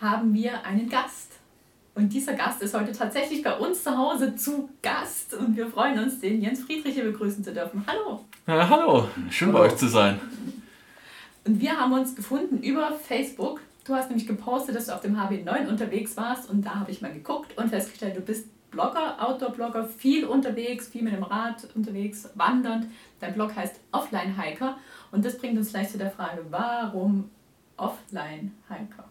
haben wir einen Gast. Und dieser Gast ist heute tatsächlich bei uns zu Hause zu Gast und wir freuen uns, den Jens Friedrich hier begrüßen zu dürfen. Hallo! Ja, hallo, schön hallo. bei euch zu sein. Und wir haben uns gefunden über Facebook. Du hast nämlich gepostet, dass du auf dem HB9 unterwegs warst und da habe ich mal geguckt und festgestellt, du bist Blogger, Outdoor-Blogger, viel unterwegs, viel mit dem Rad unterwegs, wandernd. Dein Blog heißt Offline Hiker und das bringt uns gleich zu der Frage, warum Offline Hiker?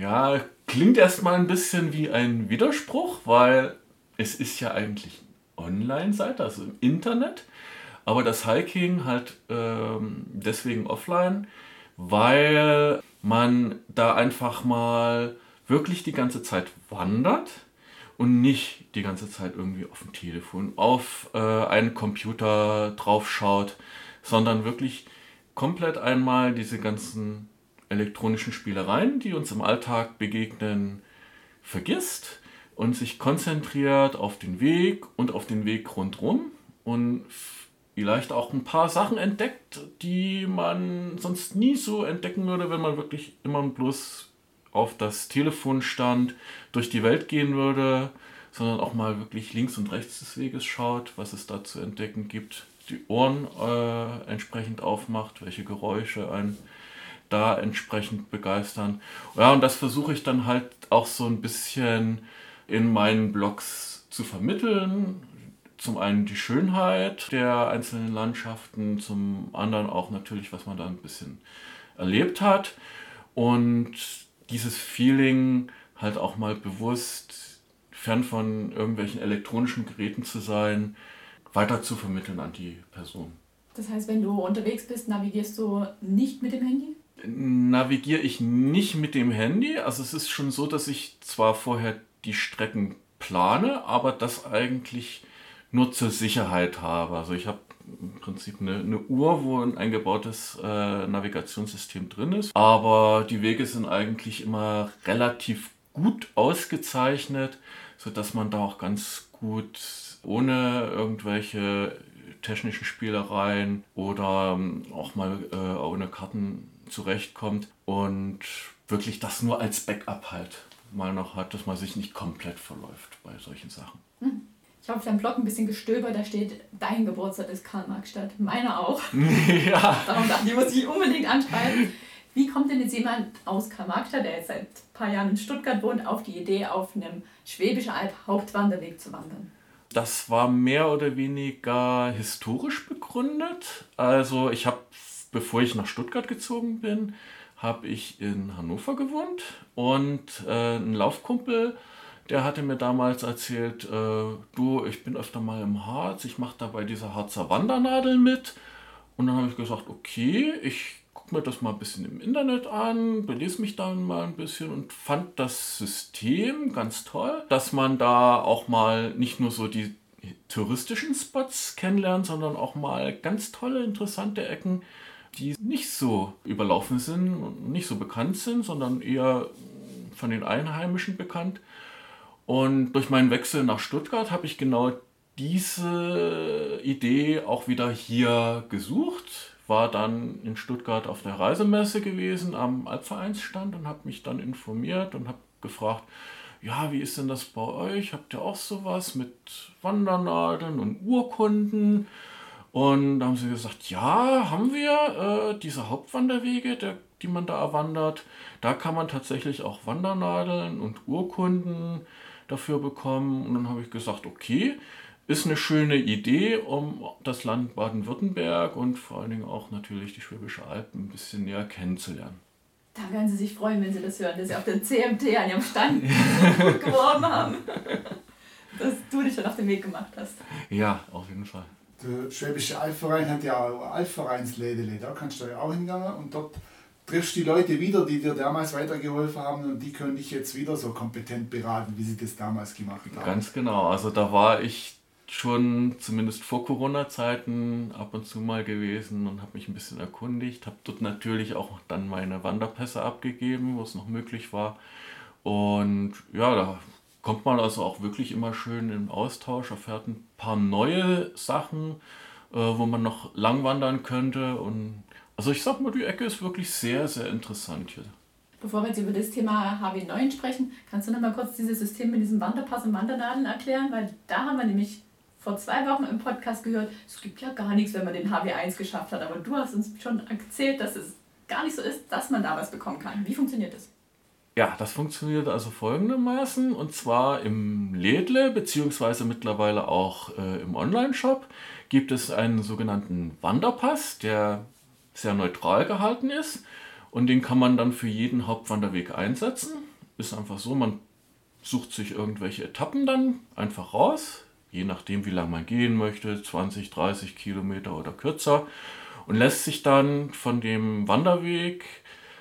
Ja, klingt erstmal ein bisschen wie ein Widerspruch, weil es ist ja eigentlich Online-Seite, also im Internet, aber das Hiking halt ähm, deswegen offline, weil man da einfach mal wirklich die ganze Zeit wandert und nicht die ganze Zeit irgendwie auf dem Telefon, auf äh, einen Computer draufschaut, sondern wirklich komplett einmal diese ganzen elektronischen Spielereien, die uns im Alltag begegnen, vergisst und sich konzentriert auf den Weg und auf den Weg rundherum und vielleicht auch ein paar Sachen entdeckt, die man sonst nie so entdecken würde, wenn man wirklich immer bloß auf das Telefon stand, durch die Welt gehen würde, sondern auch mal wirklich links und rechts des Weges schaut, was es da zu entdecken gibt, die Ohren äh, entsprechend aufmacht, welche Geräusche ein da entsprechend begeistern. Ja, und das versuche ich dann halt auch so ein bisschen in meinen Blogs zu vermitteln. Zum einen die Schönheit der einzelnen Landschaften, zum anderen auch natürlich, was man da ein bisschen erlebt hat. Und dieses Feeling halt auch mal bewusst fern von irgendwelchen elektronischen Geräten zu sein, weiter zu vermitteln an die Person. Das heißt, wenn du unterwegs bist, navigierst du nicht mit dem Handy? Navigiere ich nicht mit dem Handy. Also es ist schon so, dass ich zwar vorher die Strecken plane, aber das eigentlich nur zur Sicherheit habe. Also ich habe im Prinzip eine, eine, Uhr, wo ein eingebautes äh, Navigationssystem drin ist. Aber die Wege sind eigentlich immer relativ gut ausgezeichnet, sodass man da auch ganz gut ohne irgendwelche technischen Spielereien oder ähm, auch mal äh, ohne Karten zurechtkommt und wirklich das nur als Backup halt mal noch hat, dass man sich nicht komplett verläuft bei solchen Sachen. Hm. Ich habe auf deinem Blog ein bisschen gestöbert, da steht, dein Geburtstag ist Karl-Marx-Stadt. Meiner auch. ja. Darum dachte ich, muss ich unbedingt anschreiben. Wie kommt denn jetzt jemand aus Karl-Marx-Stadt, der jetzt seit ein paar Jahren in Stuttgart wohnt, auf die Idee, auf einem Schwäbische Alb-Hauptwanderweg zu wandern? Das war mehr oder weniger historisch begründet. Also ich habe bevor ich nach Stuttgart gezogen bin, habe ich in Hannover gewohnt und äh, ein Laufkumpel, der hatte mir damals erzählt, äh, du, ich bin öfter mal im Harz, ich mache da bei dieser Harzer Wandernadel mit. Und dann habe ich gesagt, okay, ich mir das mal ein bisschen im Internet an, belese mich dann mal ein bisschen und fand das System ganz toll, dass man da auch mal nicht nur so die touristischen Spots kennenlernt, sondern auch mal ganz tolle, interessante Ecken die nicht so überlaufen sind und nicht so bekannt sind, sondern eher von den Einheimischen bekannt. Und durch meinen Wechsel nach Stuttgart habe ich genau diese Idee auch wieder hier gesucht. War dann in Stuttgart auf der Reisemesse gewesen am Alpvereinsstand und habe mich dann informiert und habe gefragt, ja, wie ist denn das bei euch? Habt ihr auch sowas mit Wandernadeln und Urkunden? Und da haben sie gesagt, ja, haben wir äh, diese Hauptwanderwege, der, die man da erwandert. Da kann man tatsächlich auch Wandernadeln und Urkunden dafür bekommen. Und dann habe ich gesagt, okay, ist eine schöne Idee, um das Land Baden-Württemberg und vor allen Dingen auch natürlich die Schwäbische Alpen ein bisschen näher kennenzulernen. Da werden Sie sich freuen, wenn Sie das hören, dass Sie auf der CMT an Ihrem Stand geworben haben. Dass du dich schon auf den Weg gemacht hast. Ja, auf jeden Fall der Schwäbische Albverein hat ja auch Albvereinslädele, da kannst du ja auch hingegangen und dort triffst die Leute wieder, die dir damals weitergeholfen haben und die können dich jetzt wieder so kompetent beraten, wie sie das damals gemacht haben. Ganz genau. Also da war ich schon zumindest vor Corona-Zeiten ab und zu mal gewesen und habe mich ein bisschen erkundigt. Habe dort natürlich auch dann meine Wanderpässe abgegeben, wo es noch möglich war. Und ja, da kommt man also auch wirklich immer schön im Austausch, erfährt ein paar neue Sachen, äh, wo man noch lang wandern könnte. Und also ich sag mal, die Ecke ist wirklich sehr, sehr interessant hier. Bevor wir jetzt über das Thema HW9 sprechen, kannst du noch mal kurz dieses System mit diesem Wanderpass und Wandernadeln erklären? Weil da haben wir nämlich vor zwei Wochen im Podcast gehört, es gibt ja gar nichts, wenn man den HW1 geschafft hat. Aber du hast uns schon erzählt, dass es gar nicht so ist, dass man da was bekommen kann. Wie funktioniert das? Ja, das funktioniert also folgendermaßen und zwar im Lädle beziehungsweise mittlerweile auch äh, im Online-Shop gibt es einen sogenannten Wanderpass, der sehr neutral gehalten ist und den kann man dann für jeden Hauptwanderweg einsetzen. Ist einfach so, man sucht sich irgendwelche Etappen dann einfach raus, je nachdem wie lange man gehen möchte, 20, 30 Kilometer oder kürzer und lässt sich dann von dem Wanderweg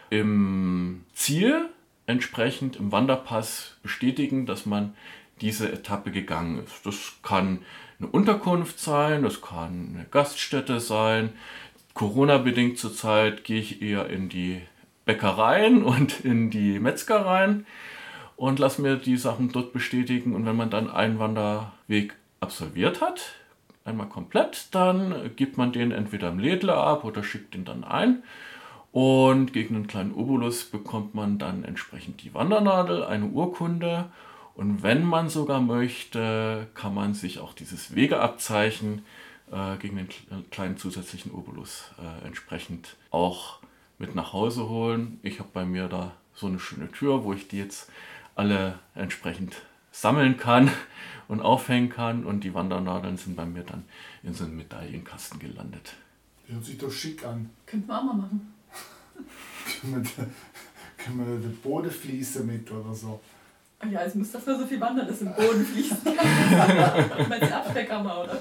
im Ziel entsprechend im Wanderpass bestätigen, dass man diese Etappe gegangen ist. Das kann eine Unterkunft sein, das kann eine Gaststätte sein. Corona-bedingt zurzeit gehe ich eher in die Bäckereien und in die Metzgereien und lasse mir die Sachen dort bestätigen. Und wenn man dann einen Wanderweg absolviert hat, einmal komplett, dann gibt man den entweder im Lädler ab oder schickt den dann ein. Und gegen einen kleinen Obolus bekommt man dann entsprechend die Wandernadel, eine Urkunde. Und wenn man sogar möchte, kann man sich auch dieses Wegeabzeichen äh, gegen den kleinen zusätzlichen Obolus äh, entsprechend auch mit nach Hause holen. Ich habe bei mir da so eine schöne Tür, wo ich die jetzt alle entsprechend sammeln kann und aufhängen kann. Und die Wandernadeln sind bei mir dann in so einem Medaillenkasten gelandet. Hört sich doch schick an. Könnten wir auch mal machen können, wir da, können wir da den Boden fließen mit oder so? Ja, es muss dafür so viel wandern, dass im Boden fließen kann. Meinst du Absteckkammer, oder?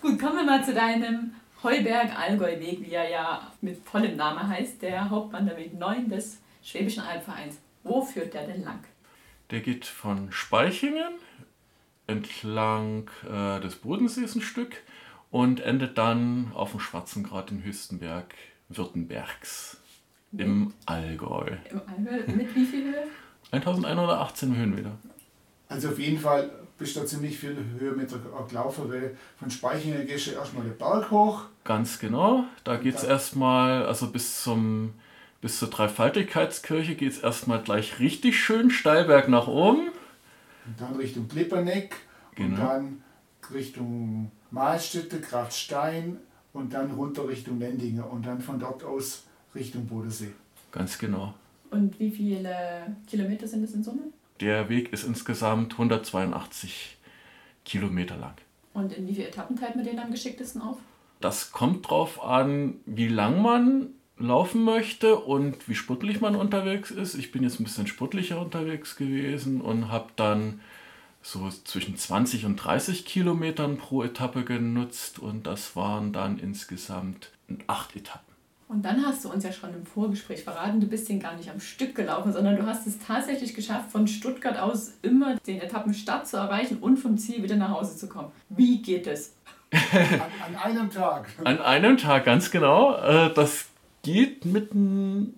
Gut, kommen wir mal zu deinem Heuberg-Allgäu-Weg, wie er ja mit vollem Namen heißt, der Hauptwanderweg 9 des Schwäbischen Albvereins. Wo führt der denn lang? Der geht von Speichingen entlang äh, des Bodensees ein Stück und endet dann auf dem Schwarzengrad in Hüstenberg Württembergs im Allgäu. Im Allgäu mit wie viel Höhe? 1118 Höhenmeter. Also auf jeden Fall bist du da ziemlich viel Höhenmeter gelaufen, weil von Speichingen gehst du erstmal den Berg hoch. Ganz genau. Da geht es erstmal, also bis zum bis zur Dreifaltigkeitskirche geht es erstmal gleich richtig schön steilberg nach oben. Und dann Richtung Klipperneck genau. und dann Richtung Mahlstätte, Kraftstein, und dann runter Richtung Lendinge und dann von dort aus Richtung Bodensee. Ganz genau. Und wie viele Kilometer sind es in Summe? Der Weg ist insgesamt 182 Kilometer lang. Und in wie viele Etappen teilt man den am geschicktesten auf? Das kommt drauf an, wie lang man laufen möchte und wie sportlich man unterwegs ist. Ich bin jetzt ein bisschen sportlicher unterwegs gewesen und habe dann so zwischen 20 und 30 Kilometern pro Etappe genutzt und das waren dann insgesamt acht Etappen. Und dann hast du uns ja schon im Vorgespräch verraten, du bist den gar nicht am Stück gelaufen, sondern du hast es tatsächlich geschafft, von Stuttgart aus immer den Etappenstart zu erreichen und vom Ziel wieder nach Hause zu kommen. Wie geht es? an, an, einem Tag. An einem Tag, ganz genau. Äh, das geht mit ein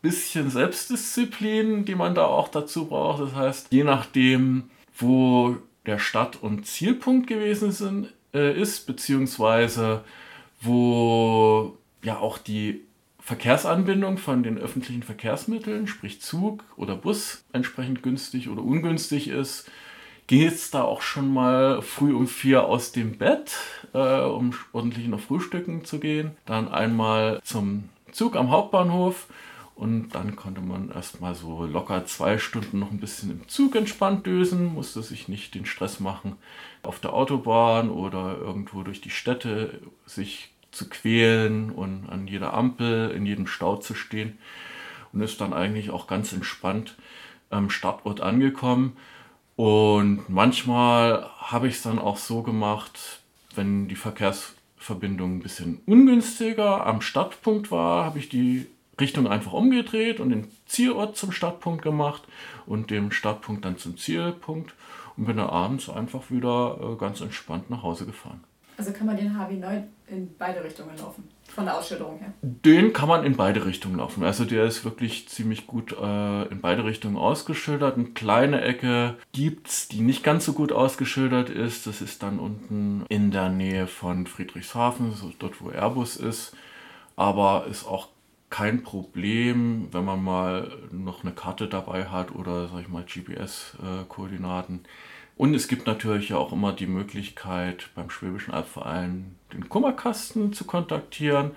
bisschen Selbstdisziplin, die man da auch dazu braucht. Das heißt, je nachdem, wo der Start- und Zielpunkt gewesen sind, äh, ist, beziehungsweise wo ja auch die Verkehrsanbindung von den öffentlichen Verkehrsmitteln, sprich Zug oder Bus, entsprechend günstig oder ungünstig ist, geht es da auch schon mal früh um vier aus dem Bett, äh, um ordentlich noch frühstücken zu gehen. Dann einmal zum Zug am Hauptbahnhof und dann konnte man erstmal so locker zwei Stunden noch ein bisschen im Zug entspannt dösen, musste sich nicht den Stress machen, auf der Autobahn oder irgendwo durch die Städte sich zu quälen und an jeder Ampel, in jedem Stau zu stehen. Und ist dann eigentlich auch ganz entspannt am Startort angekommen. Und manchmal habe ich es dann auch so gemacht, wenn die Verkehrs Verbindung ein bisschen ungünstiger am Startpunkt war, habe ich die Richtung einfach umgedreht und den Zielort zum Startpunkt gemacht und den Startpunkt dann zum Zielpunkt und bin dann abends einfach wieder äh, ganz entspannt nach Hause gefahren. Also kann man den HW9 in beide Richtungen laufen, von der Ausschilderung her? Den kann man in beide Richtungen laufen. Also der ist wirklich ziemlich gut äh, in beide Richtungen ausgeschildert. Eine kleine Ecke gibt es, die nicht ganz so gut ausgeschildert ist. Das ist dann unten in der Nähe von Friedrichshafen, so dort wo Airbus ist. Aber ist auch kein Problem, wenn man mal noch eine Karte dabei hat oder sag ich mal GPS-Koordinaten. Äh, und es gibt natürlich auch immer die Möglichkeit, beim Schwäbischen Albverein den Kummerkasten zu kontaktieren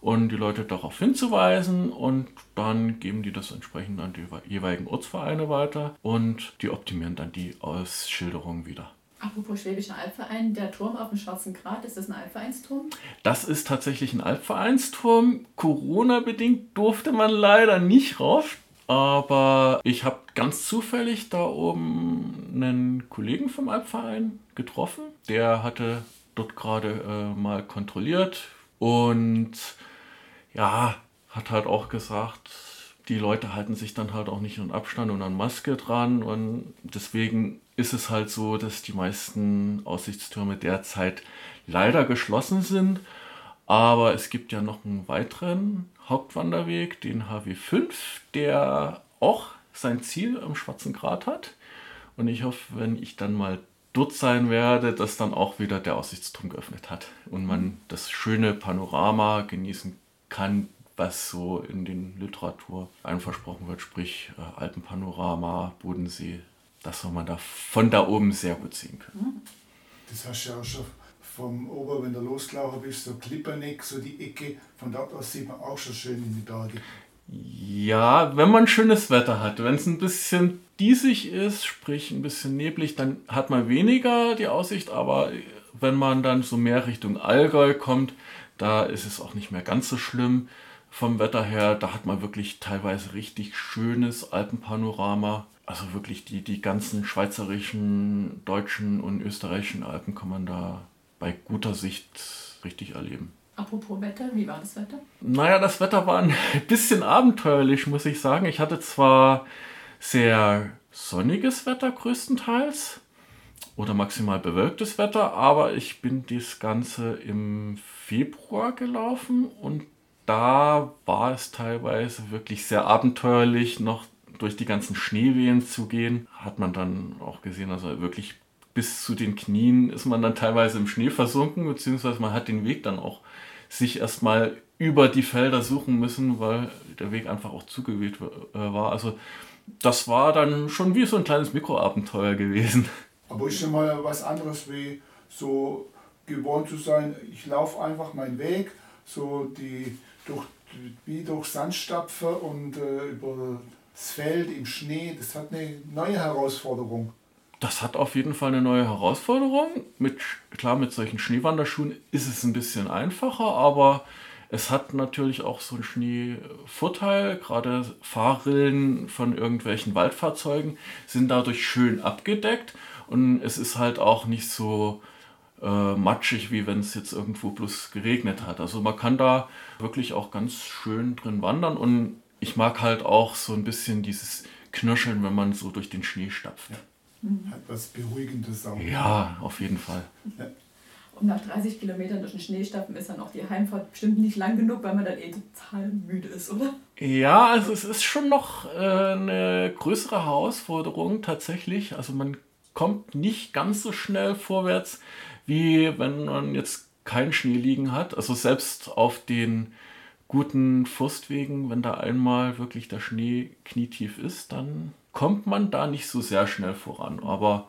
und die Leute darauf hinzuweisen und dann geben die das entsprechend an die jeweiligen Ortsvereine weiter und die optimieren dann die Ausschilderung wieder. Apropos Schwäbischer Albverein, der Turm auf dem Schwarzen Grat, ist das ein Albvereinsturm? Das ist tatsächlich ein Albvereinsturm. Corona-bedingt durfte man leider nicht rauf. Aber ich habe ganz zufällig da oben einen Kollegen vom Albverein getroffen. Der hatte dort gerade äh, mal kontrolliert und ja, hat halt auch gesagt, die Leute halten sich dann halt auch nicht an Abstand und an Maske dran und deswegen ist es halt so, dass die meisten Aussichtstürme derzeit leider geschlossen sind. Aber es gibt ja noch einen weiteren Hauptwanderweg, den HW5, der auch sein Ziel am Schwarzen Grat hat. Und ich hoffe, wenn ich dann mal dort sein werde, dass dann auch wieder der Aussichtsturm geöffnet hat und man das schöne Panorama genießen kann, was so in den Literatur versprochen wird, sprich äh, Alpenpanorama, Bodensee, das soll man da von da oben sehr gut sehen können. Das hast du ja auch schon vom Ober, wenn du losgelaufen bist, so Klipperneck, so die Ecke, von dort aus sieht man auch schon schön in die Berge. Ja, wenn man schönes Wetter hat. Wenn es ein bisschen diesig ist, sprich ein bisschen neblig, dann hat man weniger die Aussicht, aber wenn man dann so mehr Richtung Allgäu kommt, da ist es auch nicht mehr ganz so schlimm vom Wetter her. Da hat man wirklich teilweise richtig schönes Alpenpanorama. Also wirklich die, die ganzen schweizerischen, deutschen und österreichischen Alpen kann man da bei guter Sicht richtig erleben. Apropos Wetter, wie war das Wetter? Naja, das Wetter war ein bisschen abenteuerlich, muss ich sagen. Ich hatte zwar sehr sonniges Wetter größtenteils oder maximal bewölktes Wetter, aber ich bin das Ganze im Februar gelaufen und da war es teilweise wirklich sehr abenteuerlich, noch durch die ganzen Schneewehen zu gehen. Hat man dann auch gesehen, also wirklich bis zu den Knien ist man dann teilweise im Schnee versunken, beziehungsweise man hat den Weg dann auch sich erstmal über die Felder suchen müssen, weil der Weg einfach auch zugeweht äh, war. Also das war dann schon wie so ein kleines Mikroabenteuer gewesen. Aber ist schon mal was anderes wie so gewohnt zu sein, ich laufe einfach meinen Weg, so die durch, wie durch Sandstapfen und äh, über das Feld im Schnee, das hat eine neue Herausforderung das hat auf jeden Fall eine neue Herausforderung. Mit, klar, mit solchen Schneewanderschuhen ist es ein bisschen einfacher, aber es hat natürlich auch so einen Schneevorteil. Gerade Fahrrillen von irgendwelchen Waldfahrzeugen sind dadurch schön abgedeckt und es ist halt auch nicht so äh, matschig, wie wenn es jetzt irgendwo bloß geregnet hat. Also man kann da wirklich auch ganz schön drin wandern und ich mag halt auch so ein bisschen dieses Knirscheln, wenn man so durch den Schnee stapft. Ja. Mhm. Hat was Beruhigendes auch. Ja, auf jeden Fall. Ja. Und nach 30 Kilometern durch den Schneestappen ist dann auch die Heimfahrt bestimmt nicht lang genug, weil man dann eh total müde ist, oder? Ja, also es ist schon noch äh, eine größere Herausforderung tatsächlich. Also man kommt nicht ganz so schnell vorwärts, wie wenn man jetzt keinen Schnee liegen hat. Also selbst auf den guten Forstwegen, wenn da einmal wirklich der Schnee knietief ist, dann kommt man da nicht so sehr schnell voran. Aber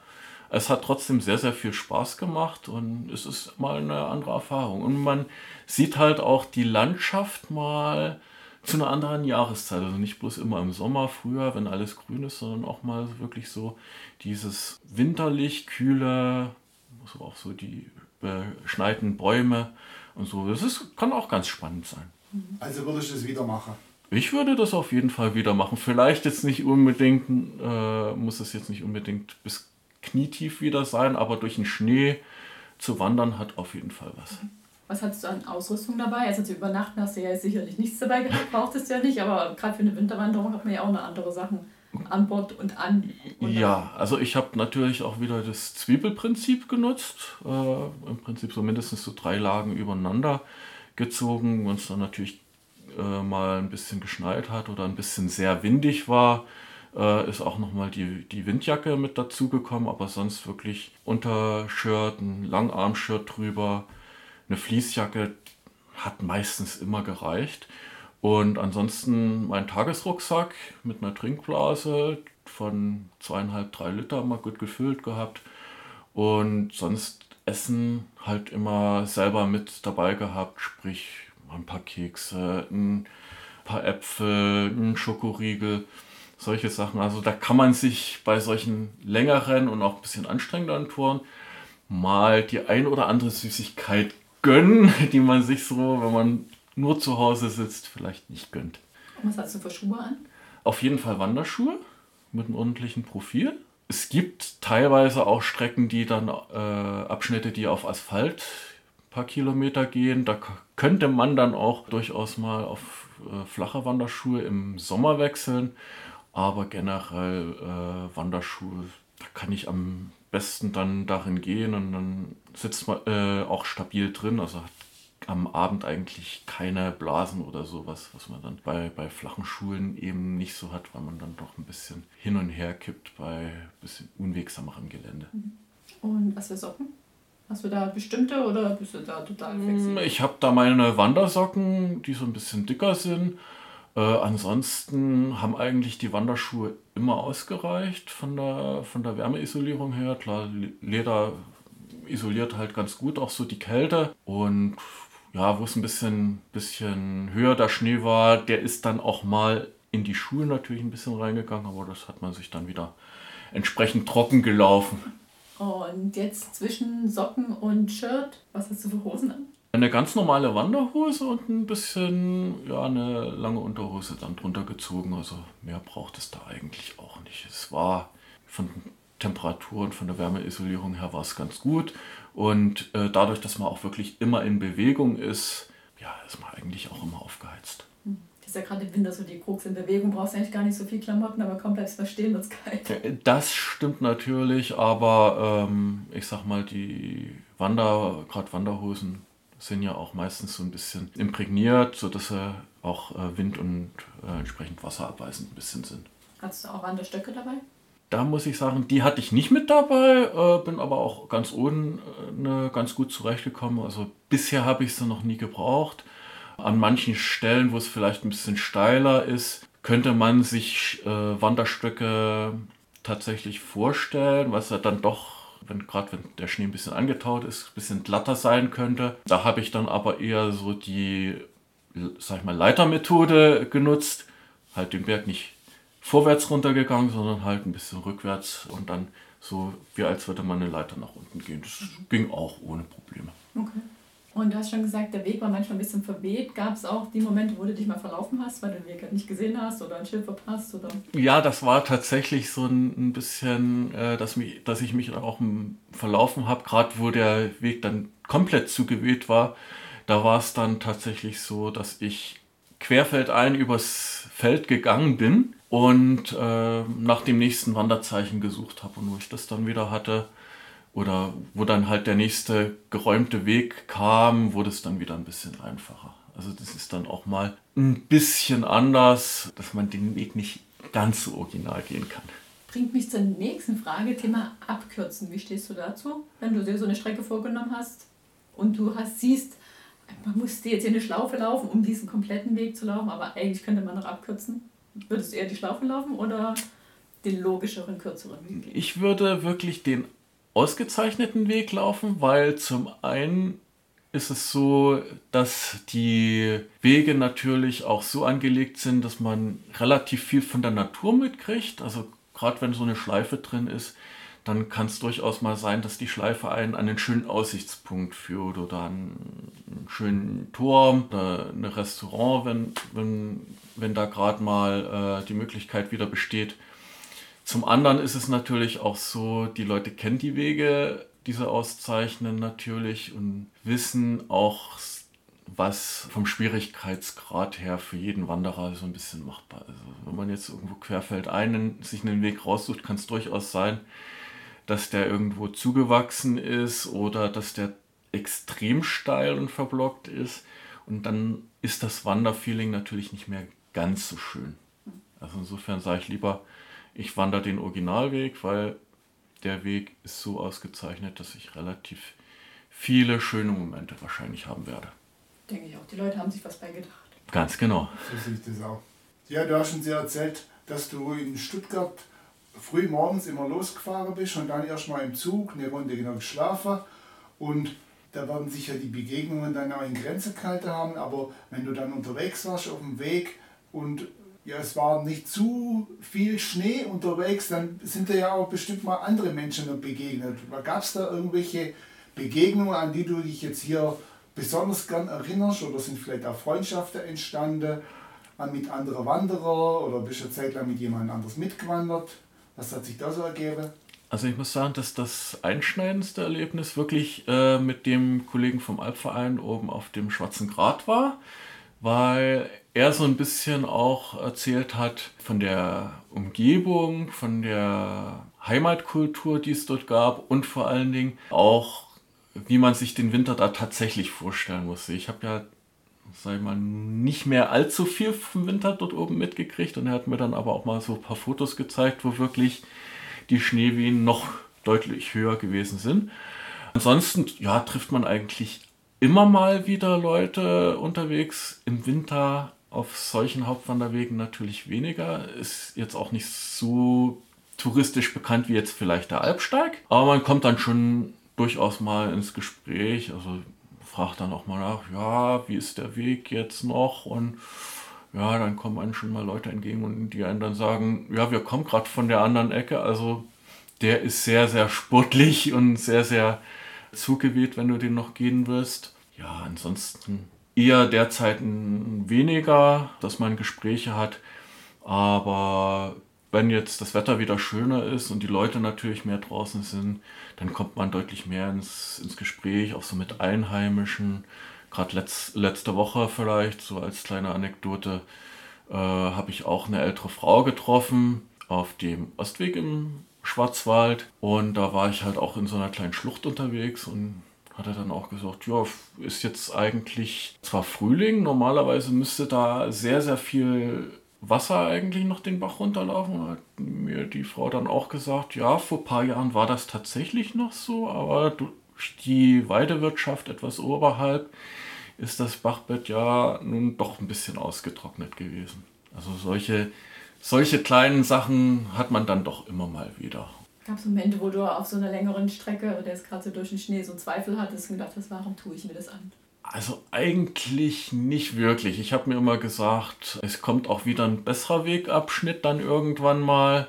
es hat trotzdem sehr, sehr viel Spaß gemacht und es ist mal eine andere Erfahrung. Und man sieht halt auch die Landschaft mal zu einer anderen Jahreszeit. Also nicht bloß immer im Sommer, früher, wenn alles grün ist, sondern auch mal wirklich so dieses winterlich kühle, so auch so die beschneiten Bäume und so. Das ist, kann auch ganz spannend sein. Also würdest du es wieder machen? Ich würde das auf jeden Fall wieder machen. Vielleicht jetzt nicht unbedingt, äh, muss es jetzt nicht unbedingt bis knietief wieder sein, aber durch den Schnee zu wandern hat auf jeden Fall was. Was hattest du an Ausrüstung dabei? Also zu übernachten hast du ja sicherlich nichts dabei gehabt, brauchtest du ja nicht, aber gerade für eine Winterwanderung hat man ja auch noch andere Sachen an Bord und an. Und ja, also ich habe natürlich auch wieder das Zwiebelprinzip genutzt. Äh, Im Prinzip so mindestens so drei Lagen übereinander gezogen. Es dann natürlich äh, mal ein bisschen geschneit hat oder ein bisschen sehr windig war, äh, ist auch nochmal die, die Windjacke mit dazugekommen. Aber sonst wirklich Untershirt, ein Langarmshirt drüber, eine Fließjacke hat meistens immer gereicht. Und ansonsten mein Tagesrucksack mit einer Trinkblase von zweieinhalb, drei Liter mal gut gefüllt gehabt. Und sonst Essen halt immer selber mit dabei gehabt, sprich ein paar Kekse, ein paar Äpfel, ein Schokoriegel, solche Sachen. Also da kann man sich bei solchen längeren und auch ein bisschen anstrengenden Touren mal die ein oder andere Süßigkeit gönnen, die man sich so, wenn man nur zu Hause sitzt, vielleicht nicht gönnt. Und was hast du für Schuhe an? Auf jeden Fall Wanderschuhe mit einem ordentlichen Profil. Es gibt teilweise auch Strecken, die dann äh, Abschnitte, die auf Asphalt ein paar Kilometer gehen. Da könnte man dann auch durchaus mal auf äh, flache Wanderschuhe im Sommer wechseln. Aber generell äh, Wanderschuhe, da kann ich am besten dann darin gehen und dann sitzt man äh, auch stabil drin. Also hat am Abend eigentlich keine Blasen oder sowas, was man dann bei, bei flachen Schulen eben nicht so hat, weil man dann doch ein bisschen hin und her kippt bei ein bisschen unwegsamerem Gelände. Und was für Socken? Hast du da bestimmte oder bist du da total Mm, flexibel? Ich habe da meine Wandersocken, die so ein bisschen dicker sind. Äh, ansonsten haben eigentlich die Wanderschuhe immer ausgereicht von der, von der Wärmeisolierung her. Klar, Le- Leder isoliert halt ganz gut auch so die Kälte. Und ja, wo es ein bisschen, bisschen höher der Schnee war, der ist dann auch mal in die Schuhe natürlich ein bisschen reingegangen, aber das hat man sich dann wieder entsprechend trocken gelaufen. Und jetzt zwischen Socken und Shirt, was hast du für Hosen an? Eine ganz normale Wanderhose und ein bisschen, ja, eine lange Unterhose dann drunter gezogen. Also mehr braucht es da eigentlich auch nicht. Es war von Temperatur und von der Wärmeisolierung her war es ganz gut. Und äh, dadurch, dass man auch wirklich immer in Bewegung ist, ja, ist man eigentlich auch immer aufgeheizt. Das ist ja gerade im Winter so die Krux in Bewegung, brauchst eigentlich gar nicht so viel Klamotten, aber komm, bleibst mal stehen, wird's kalt. Das stimmt natürlich, aber ähm, ich sag mal, die Wander, gerade Wanderhosen, sind ja auch meistens so ein bisschen imprägniert, sodass sie auch äh, wind- und äh, entsprechend wasserabweisend ein bisschen sind. Hast du auch Wanderstöcke dabei? Da muss ich sagen, die hatte ich nicht mit dabei, äh, bin aber auch ganz ohne äh, ganz gut zurechtgekommen. Also bisher habe ich sie noch nie gebraucht. An manchen Stellen, wo es vielleicht ein bisschen steiler ist, könnte man sich äh, Wanderstöcke tatsächlich vorstellen, was ja dann doch, wenn gerade wenn der Schnee ein bisschen angetaut ist, ein bisschen glatter sein könnte. Da habe ich dann aber eher so die, sag ich mal, Leitermethode genutzt, halt den Berg nicht vorwärts runtergegangen, sondern halt ein bisschen rückwärts und dann so, wie als würde man eine Leiter nach unten gehen. Das ging auch ohne Probleme. Okay. Und du hast schon gesagt, der Weg war manchmal ein bisschen verweht. Gab es auch die Momente, wo du dich mal verlaufen hast, weil du den Weg halt nicht gesehen hast oder ein Schild verpasst? Oder? Ja, das war tatsächlich so ein, bisschen, äh, dass, mich, dass ich mich auch verlaufen habe, gerade wo der Weg dann komplett zugeweht war. Da war es dann tatsächlich so, dass ich querfeldein übers Feld gegangen bin und äh, nach dem nächsten Wanderzeichen gesucht habe. Und wo ich das dann wieder hatte, oder wo dann halt der nächste geräumte Weg kam, wurde es dann wieder ein bisschen einfacher. Also das ist dann auch mal ein bisschen anders, dass man den Weg nicht ganz so original gehen kann. Bringt mich zur nächsten Frage, Thema Abkürzen. Wie stehst du dazu, wenn du dir so eine Strecke vorgenommen hast und du hast, siehst, man musste jetzt hier eine Schlaufe laufen, um diesen kompletten Weg zu laufen, aber eigentlich könnte man noch abkürzen. Würdest du eher die Schlaufe laufen oder den logischeren, kürzeren Weg gehen? Ich würde wirklich den ausgezeichneten Weg laufen, weil zum einen ist es so, dass die Wege natürlich auch so angelegt sind, dass man relativ viel von der Natur mitkriegt. Also gerade wenn so eine Schleife drin ist, dann kann es durchaus mal sein, dass die Schleife einen an einen schönen Aussichtspunkt führt oder an einen schönen Turm oder ein Restaurant, wenn, wenn, wenn da gerade mal äh, die Möglichkeit wieder besteht. Zum anderen ist es natürlich auch so, die Leute kennen die Wege diese auszeichnen natürlich und wissen auch, was vom Schwierigkeitsgrad her für jeden Wanderer so ein bisschen machbar ist. Also wenn man jetzt irgendwo querfeld ein sich einen Weg raussucht, kann es durchaus sein, dass der irgendwo zugewachsen ist oder dass der extrem steil und verblockt ist. Und dann ist das Wanderfeeling natürlich nicht mehr ganz so schön. Also insofern sage ich lieber, ich wandere den Originalweg, weil der Weg ist so ausgezeichnet, dass ich relativ viele schöne Momente wahrscheinlich haben werde. Denke ich auch. Die Leute haben sich was beigedacht. Ganz genau. So sehe ich das auch. Ja, du hast uns ja erzählt, dass du in Stuttgart früh morgens immer losgefahren bist und dann erstmal im Zug eine Runde genau geschlafen. Und da werden sicher die Begegnungen dann auch in Grenzen gehalten haben. Aber wenn du dann unterwegs warst auf dem Weg und ja, es war nicht zu viel Schnee unterwegs, dann sind da ja auch bestimmt mal andere Menschen begegnet. Gab es da irgendwelche Begegnungen, an die du dich jetzt hier besonders gern erinnerst oder sind vielleicht auch Freundschaften entstanden mit anderen Wanderern oder bist du eine Zeit lang mit jemand anders mitgewandert? Was hat sich da so ergeben? Also ich muss sagen, dass das einschneidendste Erlebnis wirklich äh, mit dem Kollegen vom Alpverein oben auf dem Schwarzen Grat war, weil er so ein bisschen auch erzählt hat von der Umgebung, von der Heimatkultur, die es dort gab und vor allen Dingen auch, wie man sich den Winter da tatsächlich vorstellen musste. Ich habe ja, sag ich mal, nicht mehr allzu viel vom Winter dort oben mitgekriegt und er hat mir dann aber auch mal so ein paar Fotos gezeigt, wo wirklich die Schneewehen noch deutlich höher gewesen sind. Ansonsten, ja, trifft man eigentlich immer mal wieder Leute unterwegs im Winter auf solchen Hauptwanderwegen natürlich weniger. Ist jetzt auch nicht so touristisch bekannt wie jetzt vielleicht der Alpsteig. Aber man kommt dann schon durchaus mal ins Gespräch. Also fragt dann auch mal nach, ja, wie ist der Weg jetzt noch? Und ja, dann kommen einem schon mal Leute entgegen und die einen dann sagen, ja, wir kommen gerade von der anderen Ecke. Also der ist sehr, sehr sportlich und sehr, sehr zugeweht, wenn du den noch gehen wirst. Ja, ansonsten eher derzeit weniger, dass man Gespräche hat. Aber wenn jetzt das Wetter wieder schöner ist und die Leute natürlich mehr draußen sind, dann kommt man deutlich mehr ins, ins Gespräch, auch so mit Einheimischen. Gerade letz, letzte Woche vielleicht, so als kleine Anekdote, äh, habe ich auch eine ältere Frau getroffen auf dem Ostweg im Schwarzwald. Und da war ich halt auch in so einer kleinen Schlucht unterwegs und hat er dann auch gesagt, ja, ist jetzt eigentlich zwar Frühling, normalerweise müsste da sehr, sehr viel Wasser eigentlich noch den Bach runterlaufen. Hat mir die Frau dann auch gesagt, ja, vor ein paar Jahren war das tatsächlich noch so, aber durch die Weidewirtschaft etwas oberhalb ist das Bachbett ja nun doch ein bisschen ausgetrocknet gewesen. Also solche, solche kleinen Sachen hat man dann doch immer mal wieder. Gab es Momente, wo du auf so einer längeren Strecke oder jetzt gerade so durch den Schnee so Zweifel hattest und gedacht hast, warum tue ich mir das an? Also eigentlich nicht wirklich. Ich habe mir immer gesagt, es kommt auch wieder ein besserer Wegabschnitt dann irgendwann mal,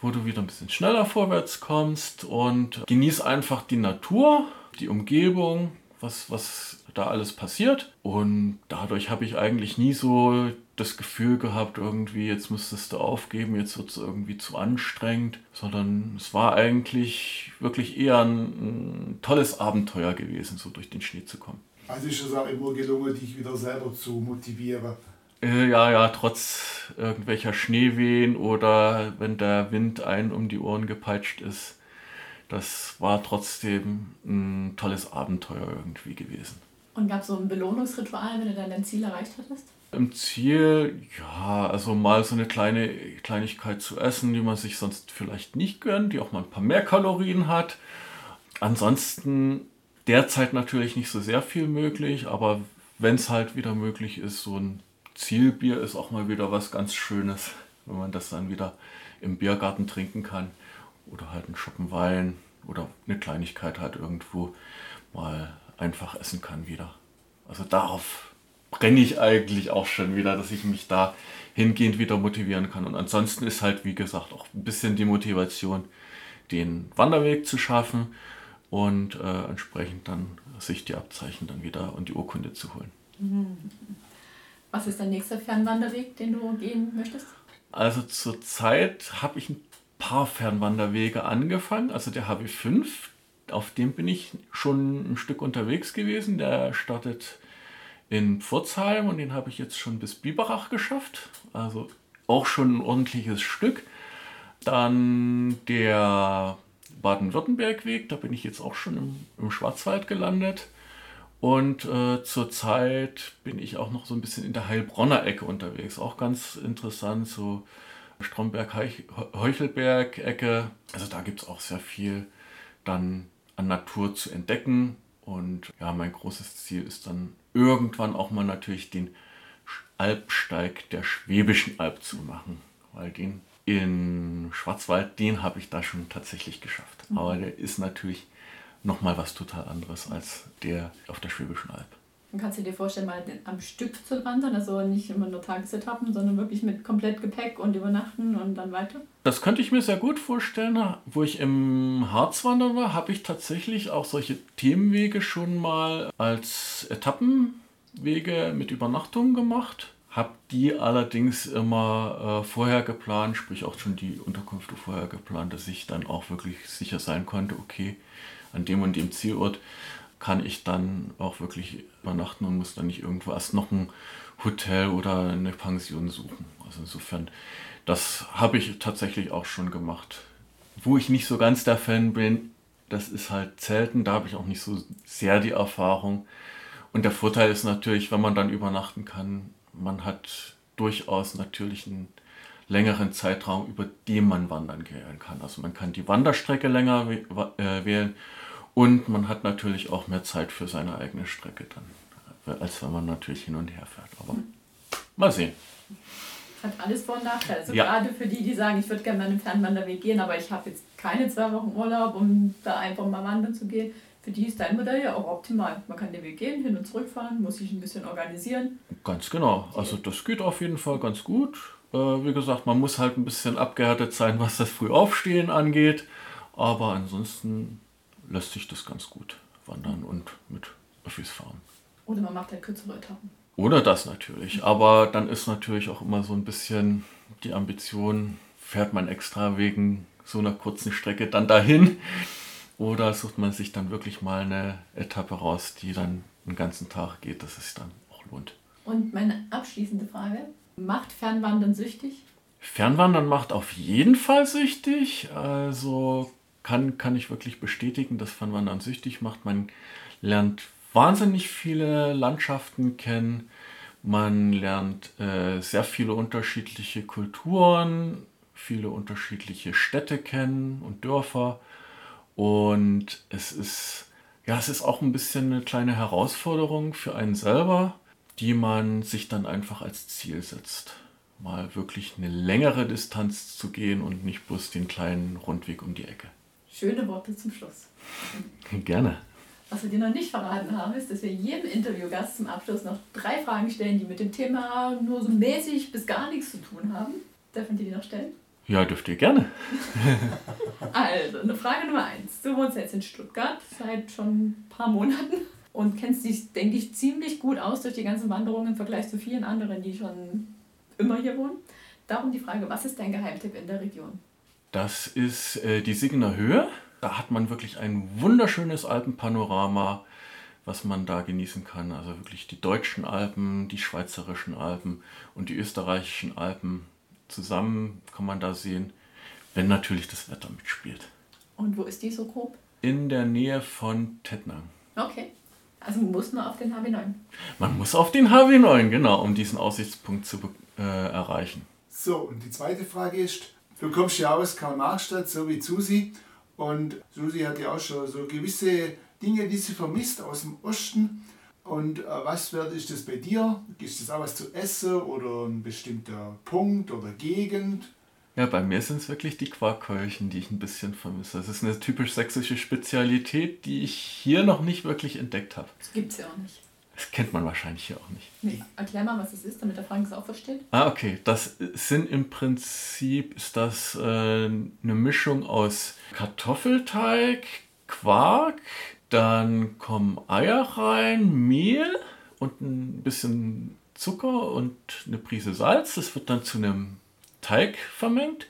wo du wieder ein bisschen schneller vorwärts kommst und genieß einfach die Natur, die Umgebung, was, was da alles passiert. Und dadurch habe ich eigentlich nie so das Gefühl gehabt, irgendwie, jetzt müsstest du aufgeben, jetzt wird es irgendwie zu anstrengend, sondern es war eigentlich wirklich eher ein, ein, tolles Abenteuer gewesen, so durch den Schnee zu kommen. Also ist es auch immer gelungen, dich wieder selber zu motivieren. Äh, ja, ja, trotz irgendwelcher Schneewehen oder wenn der Wind einen um die Ohren gepeitscht ist. Das war trotzdem ein tolles Abenteuer irgendwie gewesen. Und gab es so ein Belohnungsritual, wenn du dann dein Ziel erreicht hattest? Im Ziel, ja, also mal so eine kleine Kleinigkeit zu essen, die man sich sonst vielleicht nicht gönnt, die auch mal ein paar mehr Kalorien hat. Ansonsten derzeit natürlich nicht so sehr viel möglich, aber wenn es halt wieder möglich ist, so ein Zielbier ist auch mal wieder was ganz Schönes, wenn man das dann wieder im Biergarten trinken kann oder halt einen Schuppen Wein oder eine Kleinigkeit halt irgendwo mal einfach essen kann wieder. Also darauf brenne ich eigentlich auch schon wieder, dass ich mich da hingehend wieder motivieren kann. Und ansonsten ist halt, wie gesagt, auch ein bisschen die Motivation, den Wanderweg zu schaffen und äh, entsprechend dann sich die Abzeichen dann wieder und die Urkunde zu holen. Was ist dein nächster Fernwanderweg, den du gehen möchtest? Also zurzeit habe ich ein paar Fernwanderwege angefangen. Also der HW5, auf dem bin ich schon ein Stück unterwegs gewesen. Der startet in Pforzheim und den habe ich jetzt schon bis Biberach geschafft. Also auch schon ein ordentliches Stück. Dann der Baden-Württemberg-Weg, da bin ich jetzt auch schon im, im Schwarzwald gelandet. Und äh, zurzeit bin ich auch noch so ein bisschen in der Heilbronner Ecke unterwegs. Auch ganz interessant, so Stromberg-Heuchelberg-Ecke. Also da gibt es auch sehr viel dann an Natur zu entdecken. Und ja, mein großes Ziel ist dann irgendwann auch mal natürlich den Alpsteig der Schwäbischen Alb zu machen. Weil den in Schwarzwald, den habe ich da schon tatsächlich geschafft. Mhm. Aber der ist natürlich nochmal was total anderes als der auf der Schwäbischen Alb. Dann kannst du dir vorstellen, mal am Stück zu wandern, also nicht immer nur Tagesetappen, sondern wirklich mit komplett Gepäck und übernachten und dann weiter? Das könnte ich mir sehr gut vorstellen. Wo ich im Harz wandern war, habe ich tatsächlich auch solche Themenwege schon mal als Etappenwege mit Übernachtungen gemacht. Habe die allerdings immer äh, vorher geplant, sprich auch schon die Unterkunft vorher geplant, dass ich dann auch wirklich sicher sein konnte, okay, an dem und dem Zielort kann ich dann auch wirklich übernachten und muss dann nicht irgendwo erst noch ein Hotel oder eine Pension suchen. Also insofern, das habe ich tatsächlich auch schon gemacht. Wo ich nicht so ganz der Fan bin, das ist halt Zelten, da habe ich auch nicht so sehr die Erfahrung. Und der Vorteil ist natürlich, wenn man dann übernachten kann, man hat durchaus natürlich einen längeren Zeitraum, über den man wandern gehen kann. Also man kann die Wanderstrecke länger äh, wählen und man hat natürlich auch mehr Zeit für seine eigene Strecke dann, als wenn man natürlich hin und her fährt. Aber mal sehen. Hat alles Vor- und Nachteile. Also ja. gerade für die, die sagen, ich würde gerne meinen Fernwanderweg gehen, aber ich habe jetzt keine zwei Wochen Urlaub, um da einfach mal wandern zu gehen. Für die ist dein Modell ja auch optimal. Man kann den Weg gehen, hin und zurück fahren, muss sich ein bisschen organisieren. Ganz genau. Also das geht auf jeden Fall ganz gut. Äh, wie gesagt, man muss halt ein bisschen abgehärtet sein, was das Frühaufstehen angeht. Aber ansonsten lässt sich das ganz gut wandern und mit Öffis fahren. Oder man macht halt kürzere Etappen. Oder das natürlich. Aber dann ist natürlich auch immer so ein bisschen die Ambition, fährt man extra wegen so einer kurzen Strecke dann dahin? Oder sucht man sich dann wirklich mal eine Etappe raus, die dann den ganzen Tag geht, dass es dann auch lohnt? Und meine abschließende Frage: Macht Fernwandern süchtig? Fernwandern macht auf jeden Fall süchtig. Also kann, kann ich wirklich bestätigen, dass Fernwandern süchtig macht. Man lernt wahnsinnig viele Landschaften kennen. Man lernt äh, sehr viele unterschiedliche Kulturen, viele unterschiedliche Städte kennen und Dörfer. Und es ist, ja, es ist auch ein bisschen eine kleine Herausforderung für einen selber, die man sich dann einfach als Ziel setzt. Mal wirklich eine längere Distanz zu gehen und nicht bloß den kleinen Rundweg um die Ecke. Schöne Worte zum Schluss. Gerne. Was wir dir noch nicht verraten haben, ist, dass wir jedem Interviewgast zum Abschluss noch drei Fragen stellen, die mit dem Thema nur so mäßig bis gar nichts zu tun haben. Dürfen die die noch stellen? Ja, dürft ihr gerne. also, eine Frage Nummer eins. Du wohnst jetzt in Stuttgart seit schon ein paar Monaten und kennst dich, denke ich, ziemlich gut aus durch die ganzen Wanderungen im Vergleich zu vielen anderen, die schon immer hier wohnen. Darum die Frage, was ist dein Geheimtipp in der Region? Das ist äh, die Signer Höhe. Da hat man wirklich ein wunderschönes Alpenpanorama, was man da genießen kann. Also wirklich die deutschen Alpen, die schweizerischen Alpen und die österreichischen Alpen zusammen kann man da sehen, wenn natürlich das Wetter mitspielt. Und wo ist die so grob? In der Nähe von Tettnang. Okay. Also man muss nur auf den HW9. Man muss auf den HW9, genau, um diesen Aussichtspunkt zu äh, erreichen. So, und die zweite Frage ist, Du kommst ja aus Karl-Marx-Stadt, so wie Susi. Und Susi hat ja auch schon so gewisse Dinge, die sie vermisst aus dem Osten. Und äh, was wird, ist das bei dir? Ist das auch was zu essen oder ein bestimmter Punkt oder Gegend? Ja, bei mir sind es wirklich die Quarkhäulchen, die ich ein bisschen vermisse. Das ist eine typisch sächsische Spezialität, die ich hier noch nicht wirklich entdeckt habe. Das gibt es ja auch nicht. Das kennt man wahrscheinlich hier auch nicht. Nee, erklär mal, was es ist, damit der Frank es auch versteht. Ah, okay. Das sind im Prinzip ist das äh, eine Mischung aus Kartoffelteig, Quark, dann kommen Eier rein, Mehl und ein bisschen Zucker und eine Prise Salz. Das wird dann zu einem Teig vermengt.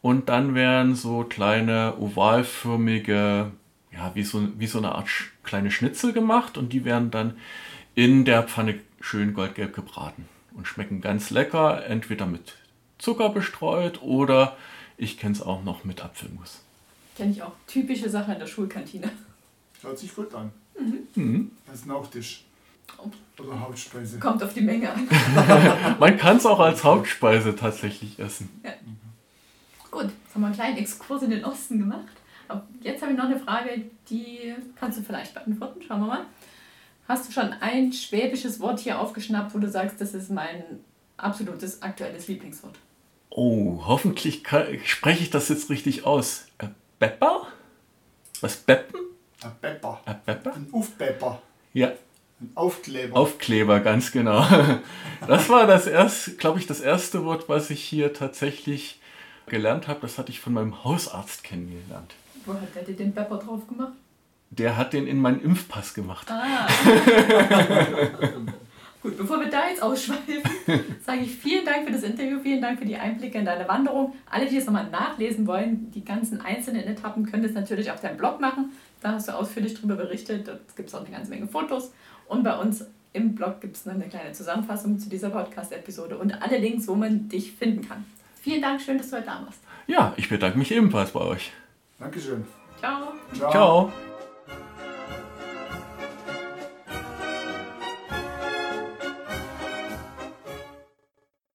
Und dann werden so kleine ovalförmige ja, wie so, wie so eine Art kleine Schnitzel gemacht und die werden dann in der Pfanne schön goldgelb gebraten und schmecken ganz lecker, entweder mit Zucker bestreut oder ich kenne es auch noch mit Apfelmus. Kenne ich auch. Typische Sache in der Schulkantine. Hört sich gut an. Mhm. Das ist ein Nachtisch. Oder Hauptspeise. Kommt auf die Menge an. Man kann es auch als Hauptspeise tatsächlich essen. Gut, jetzt haben wir einen kleinen Exkurs in den Osten gemacht. Aber jetzt habe ich noch eine Frage, die kannst du vielleicht beantworten. Schauen wir mal. Hast du schon ein schwäbisches Wort hier aufgeschnappt, wo du sagst, das ist mein absolutes aktuelles Lieblingswort? Oh, hoffentlich kann, spreche ich das jetzt richtig aus. Äh, Bepper? Was Beppen? Ein Pepper. Äh, Bepper? Ein Aufpepper. Ja, Ein Aufkleber. Aufkleber, ganz genau. Das war das erste, glaube ich, das erste Wort, was ich hier tatsächlich gelernt habe. Das hatte ich von meinem Hausarzt kennengelernt. Wo hat der dir den Pepper drauf gemacht? Der hat den in meinen Impfpass gemacht. Ah. Gut, bevor wir da jetzt ausschweifen, sage ich vielen Dank für das Interview, vielen Dank für die Einblicke in deine Wanderung. Alle, die es nochmal nachlesen wollen, die ganzen einzelnen Etappen, können das natürlich auf deinem Blog machen. Da hast du ausführlich darüber berichtet. Dort gibt es auch eine ganze Menge Fotos. Und bei uns im Blog gibt es noch eine kleine Zusammenfassung zu dieser Podcast-Episode und alle Links, wo man dich finden kann. Vielen Dank, schön, dass du heute da warst. Ja, ich bedanke mich ebenfalls bei euch. Dankeschön. Ciao. Ciao.